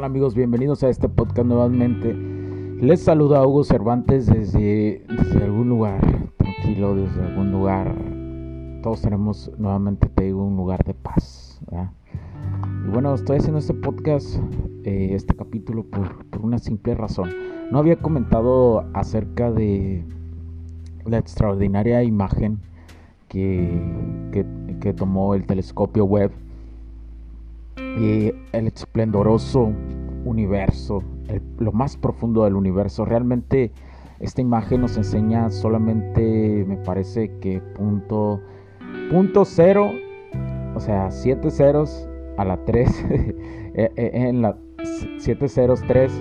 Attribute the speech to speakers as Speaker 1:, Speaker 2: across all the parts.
Speaker 1: Tal amigos? Bienvenidos a este podcast nuevamente. Les saluda Hugo Cervantes desde, algún lugar, tranquilo, desde algún lugar. Todos tenemos nuevamente, te un lugar de paz. Y bueno, estoy haciendo este podcast, eh, este capítulo, por, una simple razón. No había comentado acerca de la extraordinaria imagen que, que, que tomó el telescopio Webb y el esplendoroso universo, lo más profundo del universo. Realmente esta imagen nos enseña solamente, me parece que punto, punto cero, o sea, siete ceros a la 3, eh, eh, en la 7 ceros 3,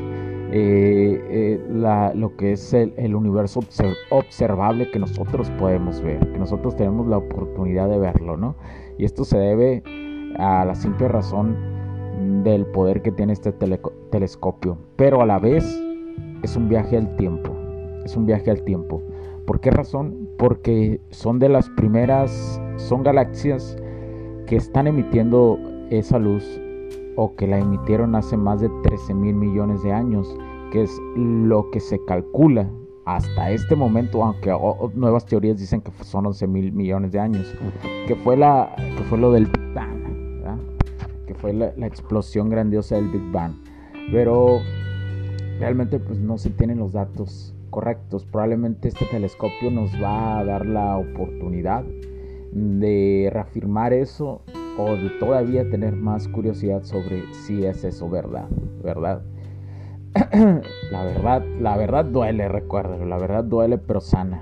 Speaker 1: eh, eh, la, lo que es el, universo observable que nosotros podemos ver, que nosotros tenemos la oportunidad de verlo, ¿no? Y esto se debe a la simple razón del poder que tiene este tele telescopio. Pero a la vez es un viaje al tiempo. Es un viaje al tiempo. ¿Por qué razón? Porque son de las primeras, son galaxias que están emitiendo esa luz o que la emitieron hace más de 13 mil millones de años, que es lo que se calcula hasta este momento, aunque nuevas teorías dicen que son 11 mil millones de años, que fue, la, que fue lo del fue la, explosión grandiosa del Big Bang. Pero realmente pues no se tienen los datos correctos. Probablemente este telescopio nos va a dar la oportunidad de reafirmar eso o de todavía tener más curiosidad sobre si es eso verdad, ¿verdad? la verdad, la verdad duele, recuerdo, la verdad duele pero sana,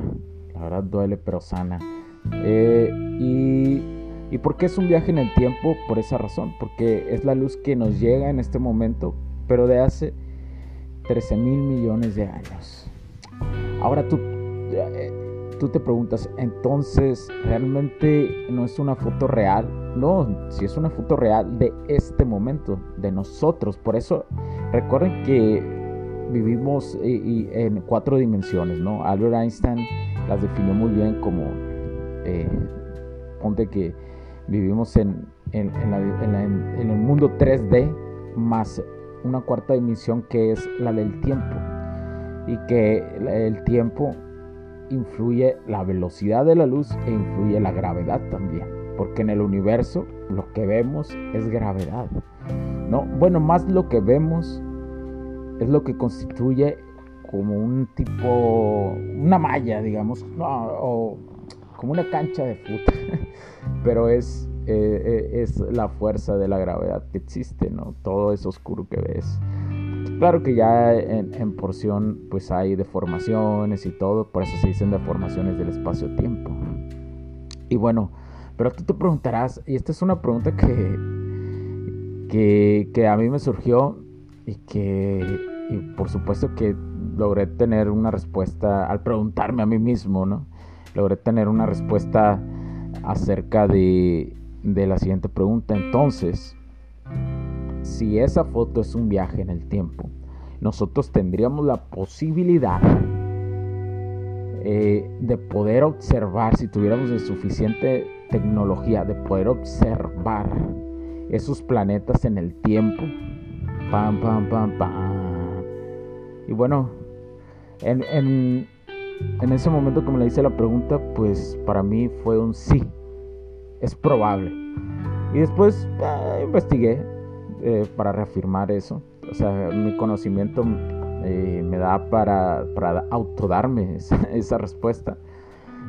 Speaker 1: la verdad duele pero sana. Eh, y, ¿Y por qué es un viaje en el tiempo? Por esa razón, porque es la luz que nos llega en este momento, pero de hace 13 mil millones de años. Ahora tú, eh, tú te preguntas, entonces, ¿realmente no es una foto real? No, si es una foto real de este momento, de nosotros. Por eso, recuerden que vivimos en cuatro dimensiones, ¿no? Albert Einstein las definió muy bien como, eh, ponte que vivimos en, en, en, la, la, en, el mundo 3D más una cuarta dimensión que es la del tiempo. Y que el tiempo influye la velocidad de la luz e influye la gravedad también. Porque en el universo lo que vemos es gravedad no bueno más lo que vemos es lo que constituye como un tipo una malla digamos no, o como una cancha de fútbol pero es, eh, es la fuerza de la gravedad que existe, ¿no? Todo es oscuro que ves. Claro que ya en, en, porción pues hay deformaciones y todo, por eso se dicen deformaciones del espacio-tiempo. Y bueno, pero tú te preguntarás, y esta es una pregunta que, que, que a mí me surgió y que, y por supuesto que logré tener una respuesta al preguntarme a mí mismo, ¿no? Logré tener una respuesta acerca de, de la siguiente pregunta. Entonces, si esa foto es un viaje en el tiempo, nosotros tendríamos la posibilidad eh, de poder observar, si tuviéramos de suficiente tecnología, de poder observar esos planetas en el tiempo. Pam, pam, pam, pam. Y bueno, en, en, en ese momento como le hice la pregunta, pues para mí fue un sí. Es probable. Y después eh, investigué eh, para reafirmar eso. O sea, mi conocimiento eh, me da para, para autodarme esa, esa, respuesta.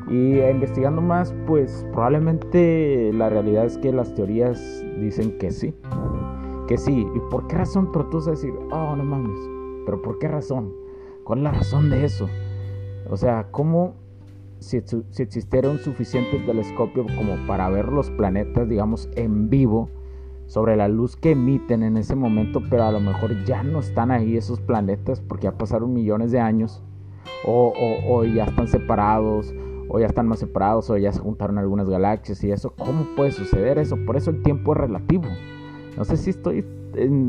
Speaker 1: Y investigando más, pues probablemente la realidad es que las teorías dicen que sí. Que sí. ¿Y por qué razón? Pero tú vas a decir, oh, no mames. ¿Pero por qué razón? ¿Cuál es la razón de eso? O sea, ¿cómo si, si existiera un suficiente telescopio como para ver los planetas, digamos, en vivo, sobre la luz que emiten en ese momento, pero a lo mejor ya no están ahí esos planetas porque ya pasaron millones de años, o, o, ya están separados, o ya están más separados, o ya se juntaron algunas galaxias y eso. ¿Cómo puede suceder eso? Por eso el tiempo es relativo. No sé si estoy,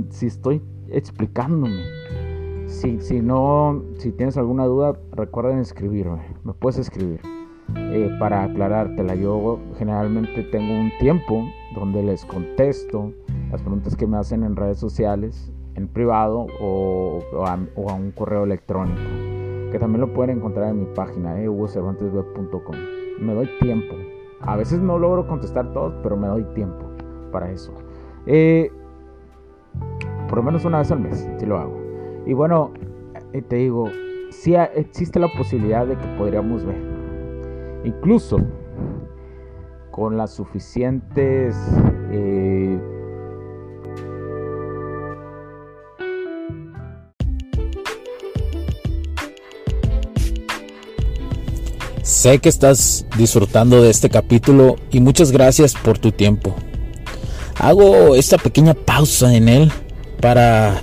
Speaker 1: si estoy explicándome. Si, si no, si tienes alguna duda, recuerden escribirme. Me puedes escribir eh, para aclarártela. Yo generalmente tengo un tiempo donde les contesto las preguntas que me hacen en redes sociales, en privado o, a, un correo electrónico, que también lo pueden encontrar en mi página, eh, hugocervantesweb.com. Me doy tiempo. A veces no logro contestar todos, pero me doy tiempo para eso. Eh, por lo menos una vez al mes, si lo hago. Y bueno, eh, te digo, si existe la posibilidad de que podríamos ver. Incluso con las suficientes eh,
Speaker 2: Sé que estás disfrutando de este capítulo y muchas gracias por tu tiempo. Hago esta pequeña pausa en él para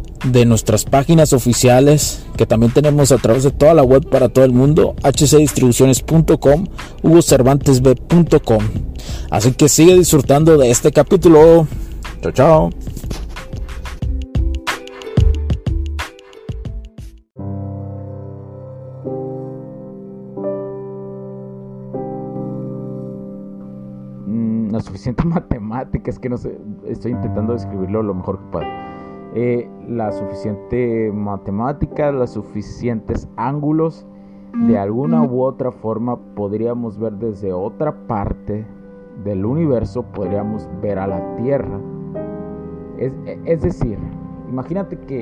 Speaker 2: de nuestras páginas oficiales que también tenemos a través de toda la web para todo el mundo, hcdistribuciones.com, hugocervantesb.com. Así que sigue disfrutando de este capítulo. Chao, chao.
Speaker 1: Mm, la suficiente matemática, es que no sé, estoy intentando describirlo lo mejor que pueda eh, la suficiente matemática, los suficientes ángulos, de alguna u otra forma podríamos ver desde otra parte del universo, podríamos ver a la Tierra. Es, es decir, imagínate que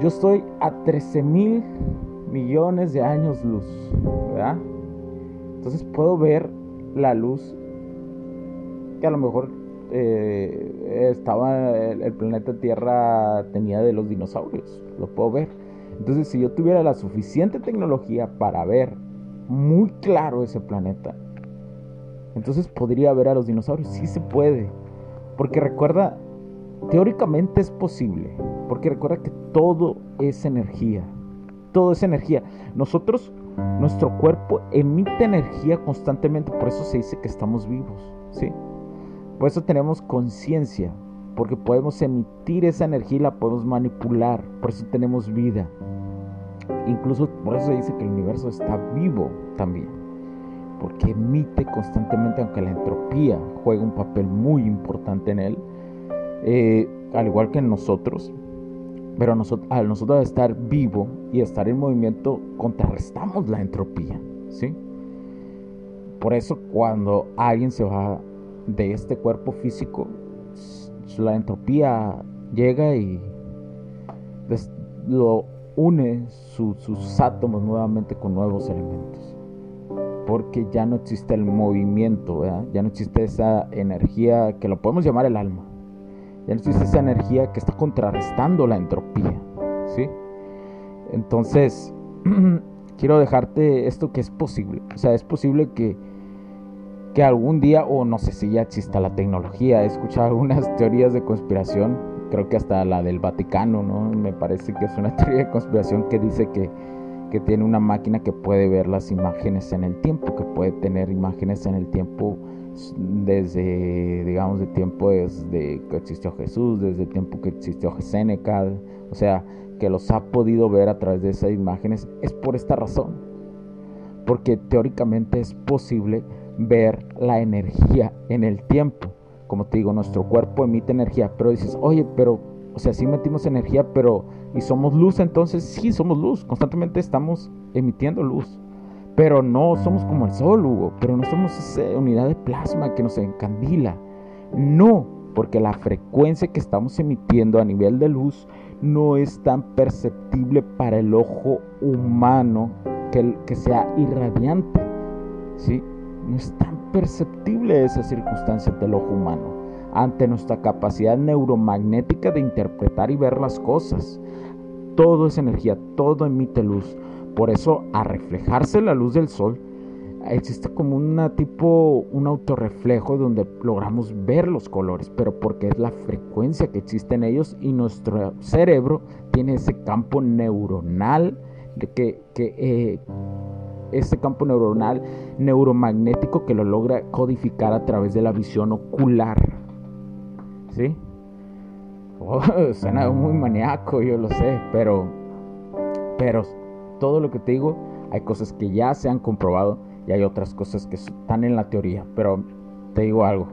Speaker 1: yo estoy a 13 mil millones de años luz, ¿verdad? Entonces puedo ver la luz que a lo mejor eh, estaba el, planeta Tierra tenía de los dinosaurios, lo puedo ver. Entonces, si yo tuviera la suficiente tecnología para ver muy claro ese planeta, entonces podría ver a los dinosaurios. Sí se puede. Porque recuerda, teóricamente es posible. Porque recuerda que todo es energía. Todo es energía. Nosotros, nuestro cuerpo emite energía constantemente. Por eso se dice que estamos vivos. ¿Sí? Por eso tenemos conciencia, porque podemos emitir esa energía y la podemos manipular. Por eso tenemos vida. Incluso por eso dice que el universo está vivo también. Porque emite constantemente, aunque la entropía juega un papel muy importante en él, eh, al igual que en nosotros. Pero nosotros, al nosotros estar vivo y estar en movimiento, contrarrestamos la entropía. ¿sí? Por eso cuando alguien se va de este cuerpo físico, la entropía llega y lo une sus átomos nuevamente con nuevos elementos. Porque ya no existe el movimiento, ya no existe esa energía que lo podemos llamar el alma. Ya no existe esa energía que está contrarrestando la entropía. ¿sí? Entonces, quiero dejarte esto que es posible. O sea, es posible que que algún día, o no sé si ya exista la tecnología, he escuchado algunas teorías de conspiración, creo que hasta la del Vaticano, ¿no? Me parece que es una teoría de conspiración que dice que, que tiene una máquina que puede ver las imágenes en el tiempo, que puede tener imágenes en el tiempo desde, digamos, de tiempo desde que existió Jesús, desde el tiempo que existió Seneca, o sea, que los ha podido ver a través de esas imágenes, es por esta razón, porque teóricamente es posible ver la energía en el tiempo. como te digo, nuestro cuerpo emite energía, pero dices, oye, pero, o sea, sí emitimos energía, pero, ¿y somos luz entonces? Sí, somos luz, constantemente estamos emitiendo luz. Pero no somos como el sol, Hugo, pero no somos esa unidad de plasma que nos encandila. No, porque la frecuencia que estamos emitiendo a nivel de luz no es tan perceptible para el ojo humano que, que sea irradiante. ¿sí? No es tan perceptible esa circunstancia del ojo humano ante nuestra capacidad neuromagnética de interpretar y ver las cosas. Todo es energía, todo emite luz. Por eso, a reflejarse la luz del sol, existe como una tipo, un autorreflejo donde logramos ver los colores, pero porque es la frecuencia que existe en ellos y nuestro cerebro tiene ese campo neuronal de que, que eh, ese campo neuronal neuromagnético que lo logra codificar a través de la visión ocular. ¿Sí? Oh, suena muy maníaco, yo lo sé, pero, pero todo lo que te digo, hay cosas que ya se han comprobado y hay otras cosas que están en la teoría. Pero te digo algo,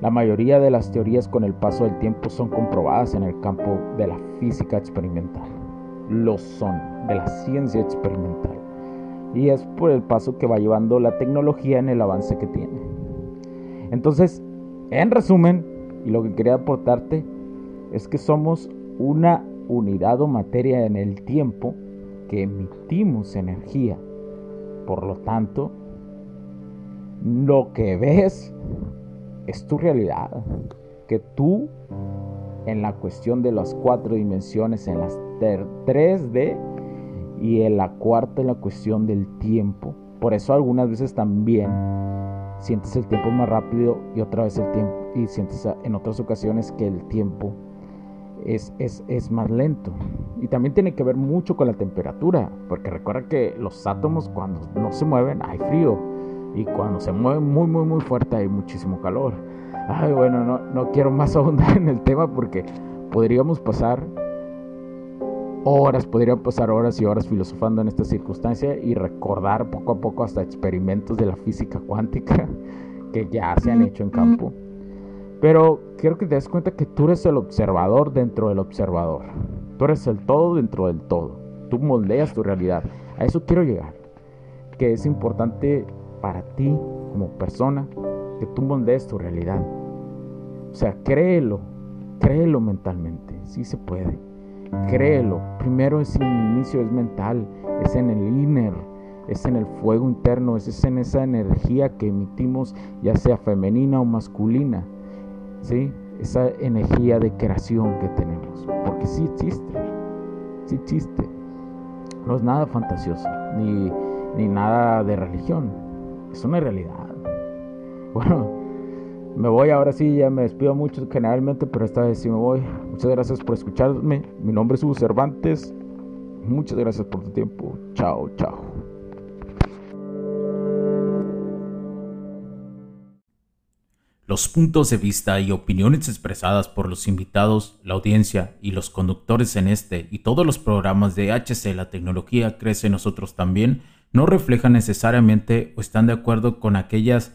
Speaker 1: la mayoría de las teorías con el paso del tiempo son comprobadas en el campo de la física experimental. Lo son, de la ciencia experimental. Y es por el paso que va llevando la tecnología en el avance que tiene. Entonces, en resumen, y lo que quería aportarte es que somos una unidad o materia en el tiempo que emitimos energía. Por lo tanto, lo que ves es tu realidad. Que tú, en la cuestión de las cuatro dimensiones, en las 3D y en la cuarta, la cuestión del tiempo. Por eso algunas veces también sientes el tiempo más rápido y otra vez el tiempo y sientes en otras ocasiones que el tiempo es, es, más lento. Y también tiene que ver mucho con la temperatura, porque recuerda que los átomos cuando no se mueven hay frío y cuando se mueven muy, muy, muy fuerte hay muchísimo calor. Ay, bueno, no, no quiero más ahondar en el tema porque podríamos pasar horas, podrían pasar horas y horas filosofando en esta circunstancia y recordar poco a poco hasta experimentos de la física cuántica que ya se han hecho en campo. Pero quiero que te des cuenta que tú eres el observador dentro del observador. Tú eres el todo dentro del todo. Tú moldeas tu realidad. A eso quiero llegar. Que es importante para ti como persona que tú moldees tu realidad. O sea, créelo. Créelo mentalmente. Sí se puede. Créelo. Primero es el inicio, es mental. Es en el inner. Es en el fuego interno. Es en esa energía que emitimos, ya sea femenina o masculina ¿sí? esa energía de creación que tenemos. Porque sí existe, sí existe. No es nada fantasioso, ni, ni nada de religión. Es una realidad. Bueno, me voy ahora sí, ya me despido mucho generalmente, pero esta vez sí me voy. Muchas gracias por escucharme. Mi nombre es Hugo Cervantes. Muchas gracias por tu tiempo. Chao, chao.
Speaker 2: Los puntos de vista y opiniones expresadas por los invitados, la audiencia y los conductores en este y todos los programas de HC La Tecnología Crece Nosotros también no reflejan necesariamente o están de acuerdo con aquellas